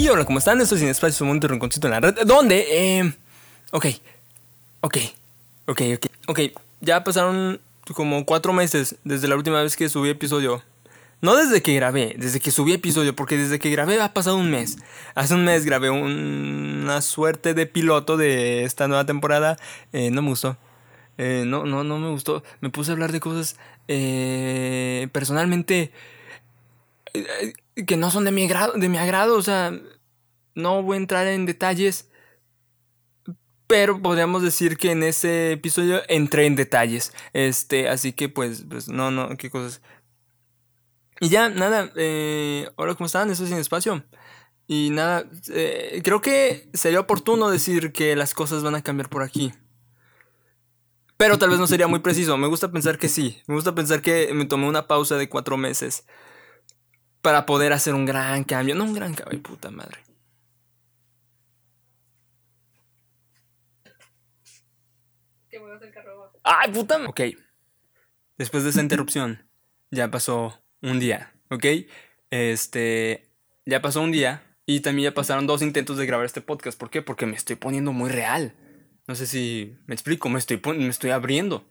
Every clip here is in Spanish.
Y hola, ¿cómo están? Esto es Sin Espacio, un momento rinconcito en la red. ¿Dónde? Eh, ok, ok, ok, ok, ok. Ya pasaron como cuatro meses desde la última vez que subí episodio. No desde que grabé, desde que subí episodio, porque desde que grabé ha pasado un mes. Hace un mes grabé una suerte de piloto de esta nueva temporada. Eh, no me gustó. Eh, no, no, no me gustó. Me puse a hablar de cosas eh, personalmente que no son de mi agrado, de mi agrado, o sea, no voy a entrar en detalles, pero podríamos decir que en ese episodio entré en detalles, este, así que pues, pues no, no, qué cosas. Y ya, nada, eh, hola, ¿cómo están? Eso es sin espacio. Y nada, eh, creo que sería oportuno decir que las cosas van a cambiar por aquí. Pero tal vez no sería muy preciso. Me gusta pensar que sí. Me gusta pensar que me tomé una pausa de cuatro meses para poder hacer un gran cambio. No un gran cambio, puta madre. ¡Ay, puta! Ok. Después de esa interrupción, ya pasó un día, ¿ok? Este. Ya pasó un día y también ya pasaron dos intentos de grabar este podcast. ¿Por qué? Porque me estoy poniendo muy real. No sé si me explico, me estoy, me estoy abriendo.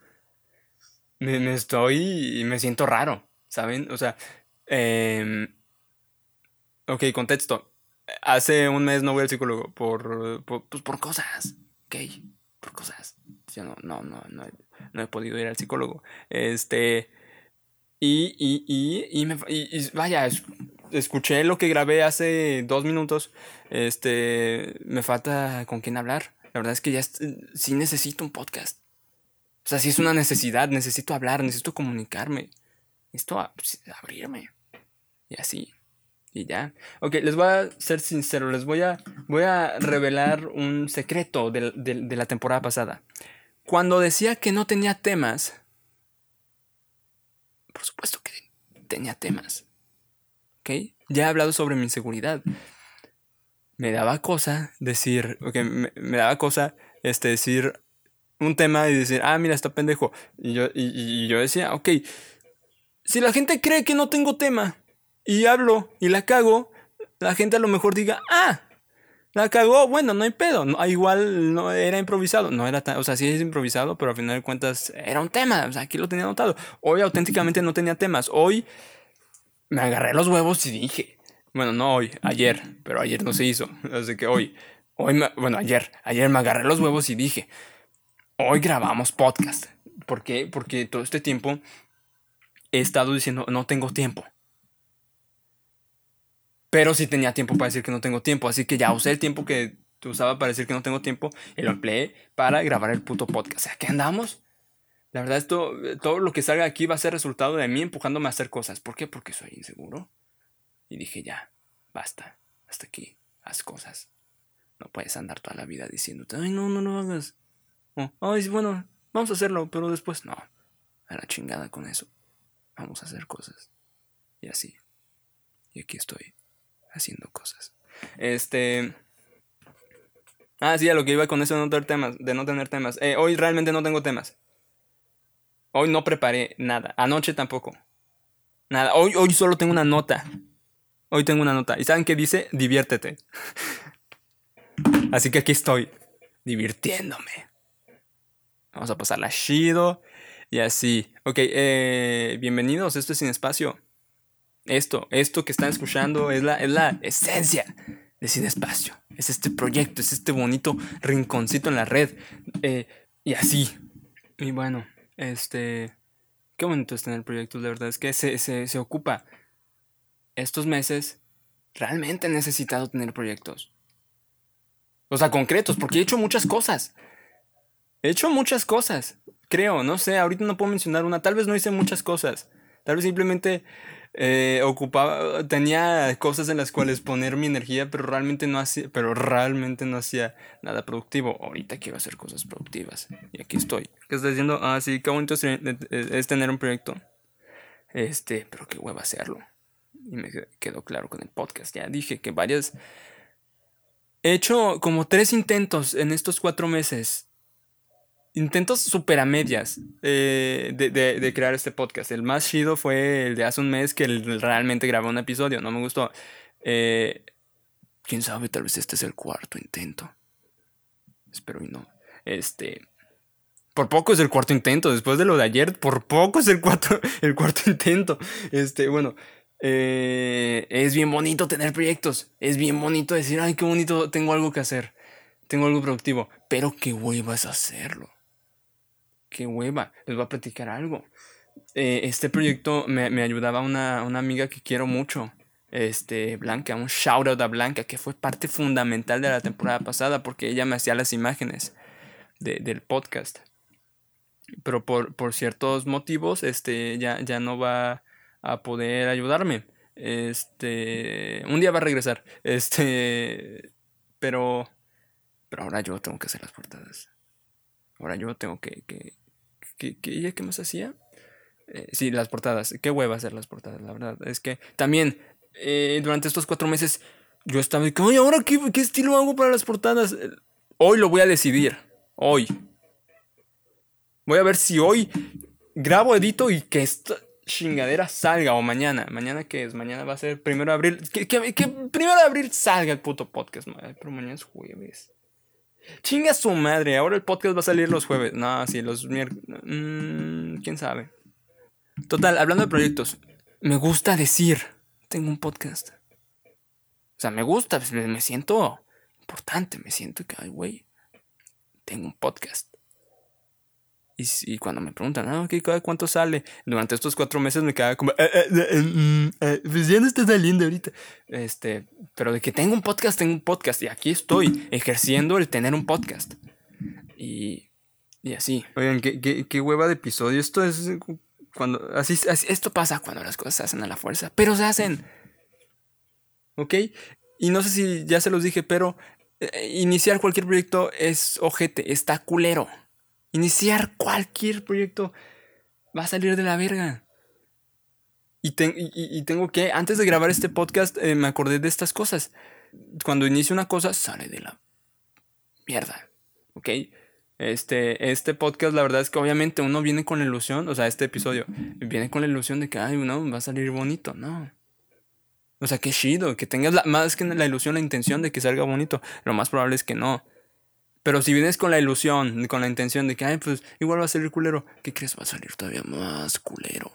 Me, me estoy. Me siento raro, ¿saben? O sea, eh, ok, contexto. Hace un mes no voy al psicólogo por, por, pues por cosas. Ok, por cosas. Yo no, no, no, no, no he podido ir al psicólogo. Este. Y, y, y, y, me, y, vaya, escuché lo que grabé hace dos minutos. Este. Me falta con quién hablar. La verdad es que ya sí necesito un podcast. O sea, sí es una necesidad. Necesito hablar, necesito comunicarme. Necesito pues, abrirme. Y así. Y ya. Ok, les voy a ser sincero, les voy a, voy a revelar un secreto de, de, la temporada pasada. Cuando decía que no tenía temas, por supuesto que tenía temas. ¿Ok? Ya he hablado sobre mi inseguridad. Me daba cosa decir, ok, me, daba cosa este, decir un tema y decir, ah, mira, está pendejo. Y yo, y, y yo decía, ok, si la gente cree que no tengo tema, y hablo y la cago, la gente a lo mejor diga, ah, la cagó, bueno, no hay pedo. No, igual no era improvisado. No era tan, o sea, sí es improvisado, pero al final de cuentas era un tema. O sea, aquí lo tenía anotado. Hoy auténticamente no tenía temas. Hoy me agarré los huevos y dije. Bueno, no hoy, ayer, pero ayer no se hizo. Así que hoy, hoy, bueno, ayer, ayer me agarré los huevos y dije, hoy grabamos podcast. ¿Por qué? Porque todo este tiempo he estado diciendo, no tengo tiempo. Pero sí tenía tiempo para decir que no tengo tiempo. Así que ya usé el tiempo que usaba para decir que no tengo tiempo y lo empleé para grabar el puto podcast. O sea, ¿qué andamos? La verdad, esto, todo lo que salga aquí va a ser resultado de mí empujándome a hacer cosas. ¿Por qué? Porque soy inseguro. Y dije, ya, basta, hasta aquí, haz cosas. No puedes andar toda la vida diciéndote, ay, no, no lo hagas. ay, bueno, vamos a hacerlo, pero después no. A la chingada con eso. Vamos a hacer cosas. Y así. Y aquí estoy haciendo cosas. Este. Ah, sí, a lo que iba con eso de no tener temas. De no tener temas. Eh, hoy realmente no tengo temas. Hoy no preparé nada. Anoche tampoco. Nada. Hoy, hoy solo tengo una nota. Hoy tengo una nota. ¿Y saben qué dice? Diviértete. Así que aquí estoy. Divirtiéndome. Vamos a pasarla chido. Y así. Ok, eh, bienvenidos. Esto es Sin Espacio. Esto, esto que están escuchando es la, es la esencia de Sin Espacio. Es este proyecto, es este bonito rinconcito en la red. Eh, y así. Y bueno, este... Qué bonito es tener proyectos, la verdad es que se, se, se ocupa. Estos meses realmente he necesitado tener proyectos. O sea, concretos, porque he hecho muchas cosas. He hecho muchas cosas. Creo, no sé, ahorita no puedo mencionar una. Tal vez no hice muchas cosas. Tal vez simplemente eh, ocupaba, tenía cosas en las cuales poner mi energía, pero realmente no hacía, pero realmente no hacía nada productivo. Ahorita quiero hacer cosas productivas y aquí estoy. ¿Qué estás diciendo? Ah, sí, qué bonito es, tener un proyecto. Este, pero qué hueva hacerlo. Y me quedó claro con el podcast. Ya dije que varias. He hecho como tres intentos en estos cuatro meses intentos super a medias eh, de, crear este podcast. El más chido fue el de hace un mes que realmente grabé un episodio, no me gustó. Eh, Quién sabe, tal vez este es el cuarto intento. Espero y no. Este. Por poco es el cuarto intento. Después de lo de ayer, por poco es el cuarto, el cuarto intento. Este, bueno. Eh, es bien bonito tener proyectos. Es bien bonito decir, ay, qué bonito, tengo algo que hacer. Tengo algo productivo. Pero qué es hacerlo. Qué hueva. Les voy a platicar algo. Eh, este proyecto me, me ayudaba una, una amiga que quiero mucho este, Blanca, un shout out a Blanca, que fue parte fundamental de la temporada pasada porque ella me hacía las imágenes del podcast. Pero por, por, ciertos motivos, este, ya, ya no va a poder ayudarme. Este, un día va a regresar. Este, pero, pero ahora yo tengo que hacer las portadas. Ahora yo tengo que, que, que, que ella qué más hacía. Eh, sí, las portadas. Qué hueva hacer las portadas, la verdad. Es que también eh, durante estos cuatro meses yo estaba de oye, ¿ahora qué, qué estilo hago para las portadas? Hoy lo voy a decidir. Hoy. Voy a ver si hoy grabo, edito y que esta chingadera salga o mañana. ¿Mañana qué es? Mañana va a ser primero de abril. Que, primero de abril salga el puto podcast. Pero mañana es jueves. Chinga su madre. Ahora el podcast va a salir los jueves. No, sí, los miércoles. Mm, ¿Quién sabe? Total, hablando de proyectos. Me gusta decir tengo un podcast. O sea, me gusta, pues, me siento importante, me siento que, ay, güey, tengo un podcast. Y, cuando me preguntan, ah, okay, ¿cuánto sale? Durante estos cuatro meses me quedaba como, eh, eh, eh, mm, pues ya no está saliendo ahorita. Este, pero de que tengo un podcast, tengo un podcast. Y aquí estoy, ejerciendo el tener un podcast. Y, y así. Oigan, ¿qué, qué, qué hueva de episodio. Esto es cuando, así, esto pasa cuando las cosas se hacen a la fuerza, pero se hacen. ¿Ok? Y no sé si ya se los dije, pero eh, iniciar cualquier proyecto es ojete, está culero. Iniciar cualquier proyecto va a salir de la verga. Y, y, tengo que, antes de grabar este podcast, eh, me acordé de estas cosas. Cuando inicio una cosa, sale de la mierda. ¿Ok? Este, este podcast, la verdad es que obviamente uno viene con la ilusión, o sea, este episodio, viene con la ilusión de que, ay, no, va a salir bonito, no. O sea, qué chido, que tengas más que la ilusión, la intención de que salga bonito. Lo más probable es que no. Pero si vienes con la ilusión, con la intención de que, ay, pues igual va a salir culero, ¿qué crees? Va a salir todavía más culero.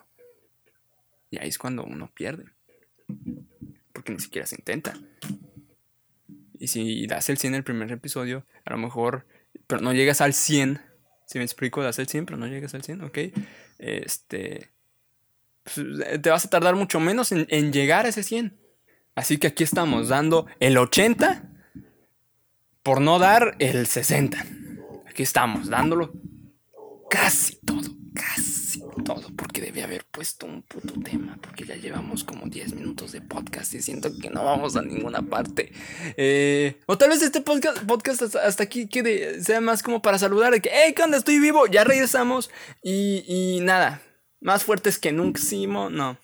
Y ahí es cuando uno pierde. Porque ni siquiera se intenta. Y si das el 100 en el primer episodio, a lo mejor pero no llegas al 100. Si me explico, das el 100, pero no llegas al 100, ok. Este. Pues, te vas a tardar mucho menos en, en, llegar a ese 100. Así que aquí estamos dando el 80 por no dar el 60. Aquí estamos dándolo casi todo, casi todo, porque debe haber puesto un puto tema, porque ya llevamos como 10 minutos de podcast y siento que no vamos a ninguna parte. Eh, o tal vez este podcast, podcast hasta, aquí quede, sea más como para saludar, de que, hey, ¿qué onda? Estoy vivo, ya regresamos y, y nada, más fuertes que nunca, no.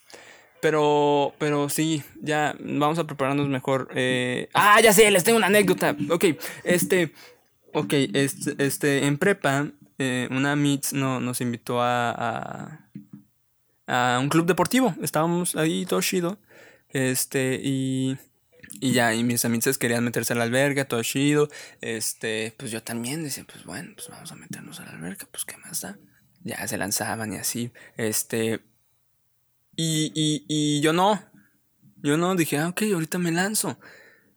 Pero, pero sí, ya vamos a prepararnos mejor. Eh, ah, ya sé, les tengo una anécdota. Ok, este, ok, este, este en prepa eh, una MITS no, nos invitó a, a, un club deportivo. Estábamos ahí todo chido. Este, y, y ya, y mis amigas querían meterse a la alberca, todo chido. Este, pues yo también decía, pues bueno, pues vamos a meternos a la alberca, pues qué más da. Ya se lanzaban y así. Este, y, y, y yo no. Yo no, dije, ah, ok, ahorita me lanzo.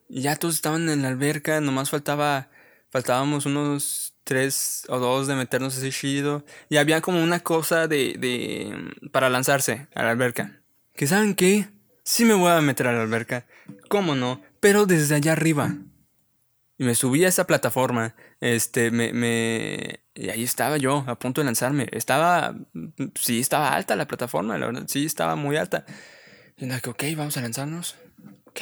Y ya todos estaban en la alberca, nomás faltaba, faltábamos unos tres o dos de meternos ese chido. Y había como una cosa de, de. para lanzarse a la alberca. Que saben qué? Sí me voy a meter a la alberca. ¿Cómo no? Pero desde allá arriba. Y me subí a esa plataforma. Este, me, me. Y ahí estaba yo, a punto de lanzarme. Estaba. Sí, estaba alta la plataforma, la verdad. Sí, estaba muy alta. Y que, ok, vamos a lanzarnos. Ok.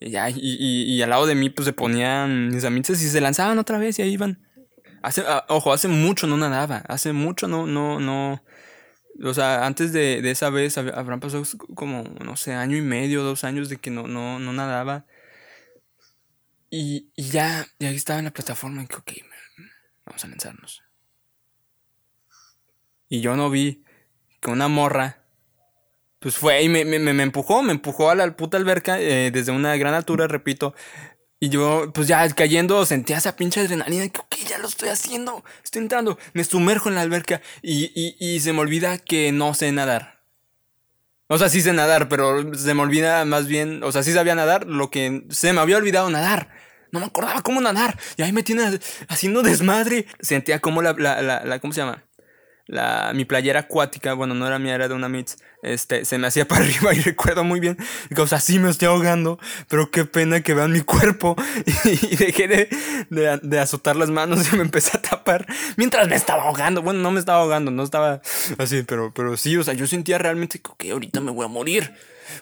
Y ya, y, y, al lado de mí, pues se ponían mis amigas y se lanzaban otra vez y ahí iban. Hace, ah, ojo, hace mucho no nadaba. Hace mucho no, no, no. O sea, antes de, de esa vez habrán pasado como, no sé, año y medio, dos años de que no, no, no nadaba. Y, y ya, y ahí estaba en la plataforma y que, ok, vamos a lanzarnos. Y yo no vi que una morra pues fue y me, me, me empujó, me empujó a la puta alberca eh, desde una gran altura, repito. Y yo, pues ya cayendo, sentía esa pinche adrenalina. Que, ok, ya lo estoy haciendo. Estoy entrando. Me sumerjo en la alberca. Y, y, y se me olvida que no sé nadar. O sea, sí sé nadar, pero se me olvida más bien. O sea, sí sabía nadar. Lo que se me había olvidado nadar. No me acordaba cómo nadar. Y ahí me tiene haciendo desmadre. Sentía como la, la, la, la ¿cómo se llama? La, mi playera acuática, bueno, no era mía, era de una Mits, este, se me hacía para arriba y recuerdo muy bien, o sea, sí me estoy ahogando, pero qué pena que vean mi cuerpo y, dejé de, de, de, azotar las manos y me empecé a tapar mientras me estaba ahogando, bueno, no me estaba ahogando, no estaba así, pero, pero sí, o sea, yo sentía realmente que ahorita me voy a morir.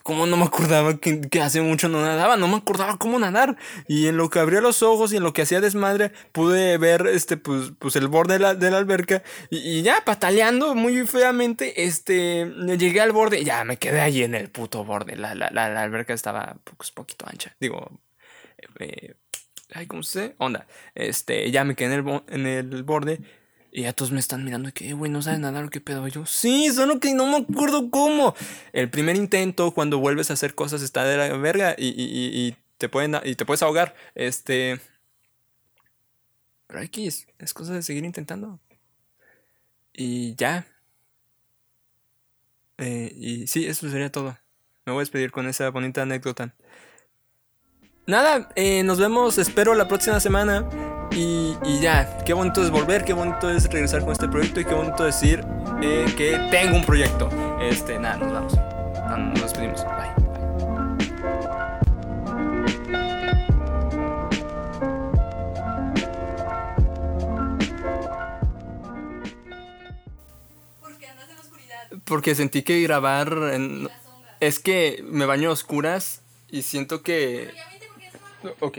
Como no me acordaba que, que, hace mucho no nadaba, no me acordaba cómo nadar. Y en lo que abría los ojos y en lo que hacía desmadre, pude ver este, pues, pues el borde de la, de la alberca. Y, y, ya, pataleando muy feamente, este, llegué al borde. Y ya me quedé allí en el puto borde. La, la, la, alberca estaba pues, poquito ancha. Digo, eh, ay, ¿cómo se? Onda. Este, ya me quedé en el, en el borde. Y ya todos me están mirando que, güey, no sabes nadar o qué pedo. Y yo, sí, solo que no me acuerdo cómo. El primer intento, cuando vuelves a hacer cosas, está de la verga y, y, y te, pueden, y te puedes ahogar. Este. Pero aquí es, es cosa de seguir intentando. Y ya. Eh, y sí, eso sería todo. Me voy a despedir con esa bonita anécdota. Nada, eh, nos vemos, espero la próxima semana. Y, y, ya, qué bonito es volver, qué bonito es regresar con este proyecto y qué bonito decir eh, que tengo un proyecto. Este, nada, nos vamos. Nos despedimos. Bye. Porque sentí que grabar en... es que me baño a oscuras y siento que... Ok.